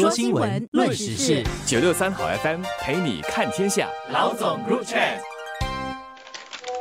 说新闻，论时事，九六三好 FM 陪你看天下。老总入场。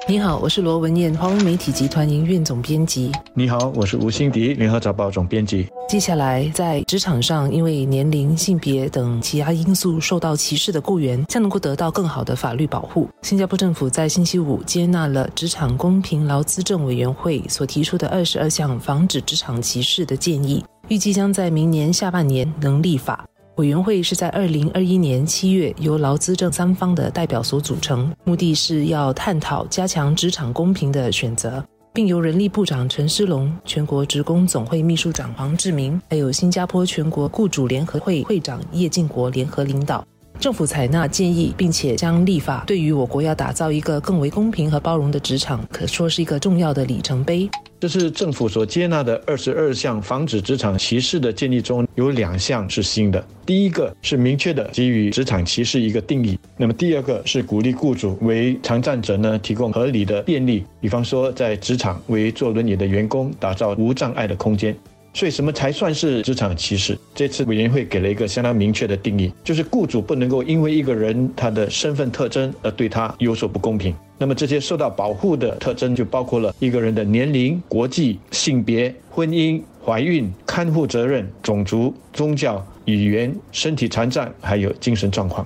你好，我是罗文艳，华文媒体集团营运总编辑。你好，我是吴欣迪，联合早报总编辑。接下来，在职场上因为年龄、性别等其他因素受到歧视的雇员，将能够得到更好的法律保护。新加坡政府在星期五接纳了职场公平劳资政委员会所提出的二十二项防止职场歧视的建议，预计将在明年下半年能立法。委员会是在二零二一年七月由劳资政三方的代表所组成，目的是要探讨加强职场公平的选择，并由人力部长陈诗龙、全国职工总会秘书长黄志明，还有新加坡全国雇主联合会会长叶进国联合领导。政府采纳建议，并且将立法，对于我国要打造一个更为公平和包容的职场，可说是一个重要的里程碑。这是政府所接纳的二十二项防止职场歧视的建议中有两项是新的。第一个是明确的给予职场歧视一个定义，那么第二个是鼓励雇主为常站者呢提供合理的便利，比方说在职场为坐轮椅的员工打造无障碍的空间。所以，什么才算是职场歧视？这次委员会给了一个相当明确的定义，就是雇主不能够因为一个人他的身份特征而对他有所不公平。那么，这些受到保护的特征就包括了一个人的年龄、国际、性别、婚姻、怀孕、看护责任、种族、宗教、语言、身体残障，还有精神状况。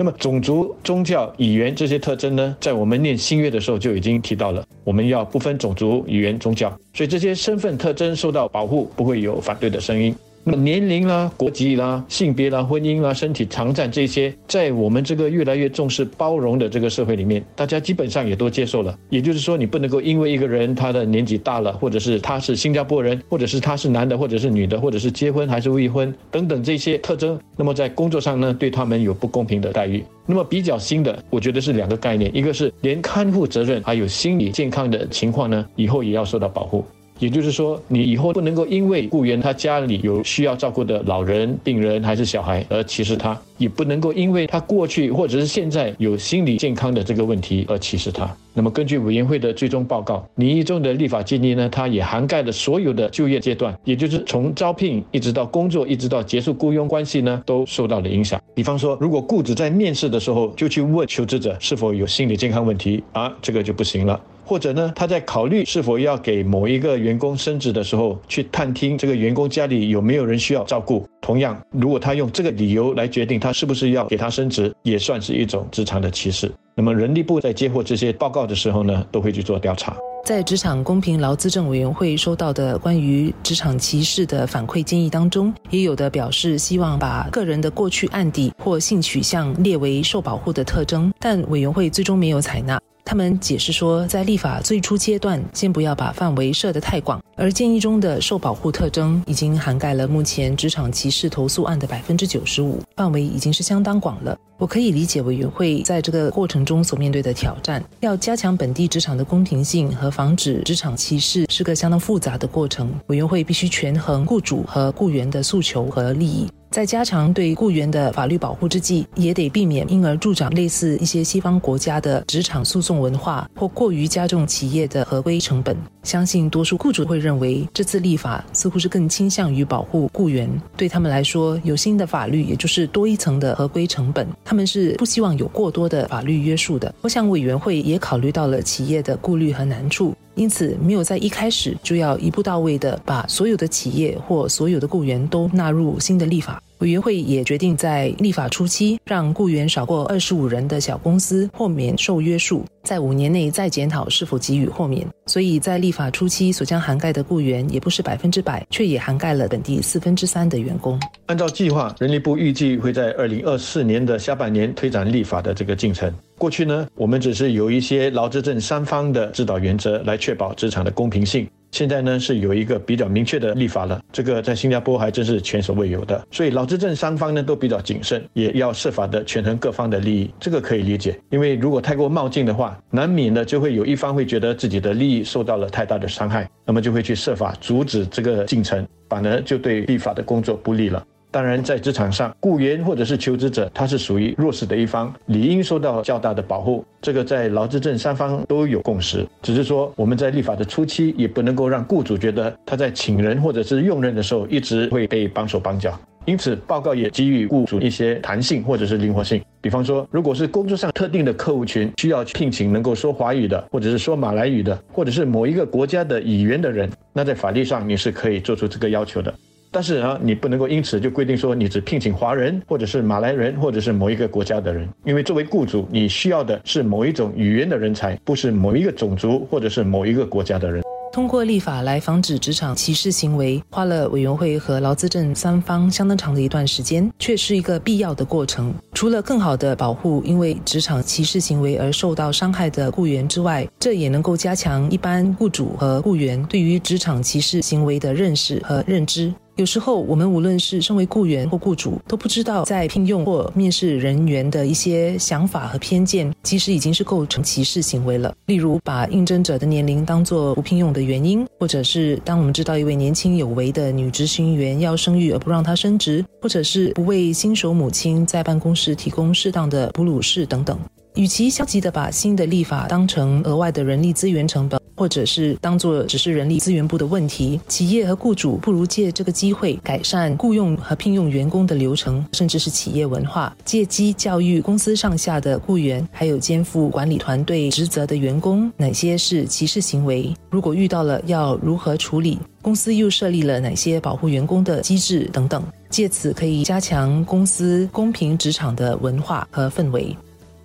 那么，种族、宗教、语言这些特征呢，在我们念新约的时候就已经提到了，我们要不分种族、语言、宗教，所以这些身份特征受到保护，不会有反对的声音。那么年龄啦、国籍啦、性别啦、婚姻啦、身体常在这些，在我们这个越来越重视包容的这个社会里面，大家基本上也都接受了。也就是说，你不能够因为一个人他的年纪大了，或者是他是新加坡人，或者是他是男的，或者是女的，或者是结婚还是未婚等等这些特征，那么在工作上呢，对他们有不公平的待遇。那么比较新的，我觉得是两个概念，一个是连看护责任还有心理健康的情况呢，以后也要受到保护。也就是说，你以后不能够因为雇员他家里有需要照顾的老人、病人还是小孩而歧视他，也不能够因为他过去或者是现在有心理健康的这个问题而歧视他。那么，根据委员会的最终报告，拟议中的立法建议呢，它也涵盖了所有的就业阶段，也就是从招聘一直到工作，一直到结束雇佣关系呢，都受到了影响。比方说，如果雇主在面试的时候就去问求职者是否有心理健康问题啊，这个就不行了。或者呢，他在考虑是否要给某一个员工升职的时候，去探听这个员工家里有没有人需要照顾。同样，如果他用这个理由来决定他是不是要给他升职，也算是一种职场的歧视。那么，人力部在接获这些报告的时候呢，都会去做调查。在职场公平劳资政委员会收到的关于职场歧视的反馈建议当中，也有的表示希望把个人的过去案底或性取向列为受保护的特征，但委员会最终没有采纳。他们解释说，在立法最初阶段，先不要把范围设得太广，而建议中的受保护特征已经涵盖了目前职场歧视投诉案的百分之九十五，范围已经是相当广了。我可以理解委员会在这个过程中所面对的挑战，要加强本地职场的公平性和防止职场歧视是个相当复杂的过程。委员会必须权衡雇主和雇员的诉求和利益。在加强对雇员的法律保护之际，也得避免因而助长类似一些西方国家的职场诉讼文化，或过于加重企业的合规成本。相信多数雇主会认为，这次立法似乎是更倾向于保护雇员。对他们来说，有新的法律，也就是多一层的合规成本，他们是不希望有过多的法律约束的。我想委员会也考虑到了企业的顾虑和难处。因此，没有在一开始就要一步到位的把所有的企业或所有的雇员都纳入新的立法。委员会也决定在立法初期，让雇员少过二十五人的小公司豁免受约束，在五年内再检讨是否给予豁免。所以在立法初期所将涵盖的雇员也不是百分之百，却也涵盖了本地四分之三的员工。按照计划，人力部预计会在二零二四年的下半年推展立法的这个进程。过去呢，我们只是有一些劳资政三方的指导原则来确保职场的公平性。现在呢是有一个比较明确的立法了，这个在新加坡还真是前所未有的。所以劳资政三方呢都比较谨慎，也要设法的权衡各方的利益，这个可以理解。因为如果太过冒进的话，难免呢就会有一方会觉得自己的利益受到了太大的伤害，那么就会去设法阻止这个进程，反而就对立法的工作不利了。当然，在职场上，雇员或者是求职者，他是属于弱势的一方，理应受到较大的保护。这个在劳资政三方都有共识。只是说，我们在立法的初期，也不能够让雇主觉得他在请人或者是用人的时候，一直会被绑手绑脚。因此，报告也给予雇主一些弹性或者是灵活性。比方说，如果是工作上特定的客户群需要聘请能够说华语的，或者是说马来语的，或者是某一个国家的语言的人，那在法律上你是可以做出这个要求的。但是啊，你不能够因此就规定说你只聘请华人，或者是马来人，或者是某一个国家的人，因为作为雇主，你需要的是某一种语言的人才，不是某一个种族或者是某一个国家的人。通过立法来防止职场歧视行为，花了委员会和劳资政三方相当长的一段时间，却是一个必要的过程。除了更好的保护因为职场歧视行为而受到伤害的雇员之外，这也能够加强一般雇主和雇员对于职场歧视行为的认识和认知。有时候，我们无论是身为雇员或雇主，都不知道在聘用或面试人员的一些想法和偏见，其实已经是构成歧视行为了。例如，把应征者的年龄当作不聘用的原因，或者是当我们知道一位年轻有为的女执行员要生育而不让她升职，或者是不为新手母亲在办公室提供适当的哺乳室等等。与其消极的把新的立法当成额外的人力资源成本，或者是当做只是人力资源部的问题，企业和雇主不如借这个机会改善雇佣和聘用员工的流程，甚至是企业文化，借机教育公司上下的雇员，还有肩负管理团队职责的员工，哪些是歧视行为？如果遇到了，要如何处理？公司又设立了哪些保护员工的机制等等？借此可以加强公司公平职场的文化和氛围。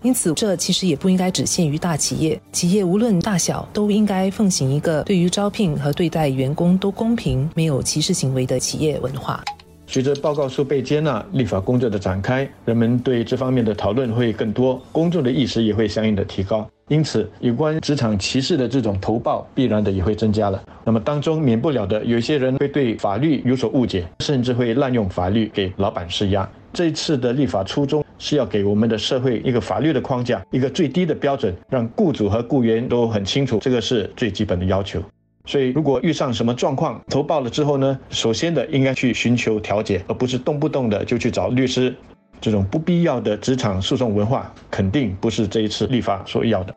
因此，这其实也不应该只限于大企业。企业无论大小，都应该奉行一个对于招聘和对待员工都公平、没有歧视行为的企业文化。随着报告书被接纳，立法工作的展开，人们对这方面的讨论会更多，公众的意识也会相应的提高。因此，有关职场歧视的这种投报，必然的也会增加了。那么当中免不了的，有些人会对法律有所误解，甚至会滥用法律给老板施压。这一次的立法初衷是要给我们的社会一个法律的框架，一个最低的标准，让雇主和雇员都很清楚，这个是最基本的要求。所以，如果遇上什么状况，投报了之后呢，首先的应该去寻求调解，而不是动不动的就去找律师。这种不必要的职场诉讼文化，肯定不是这一次立法所要的。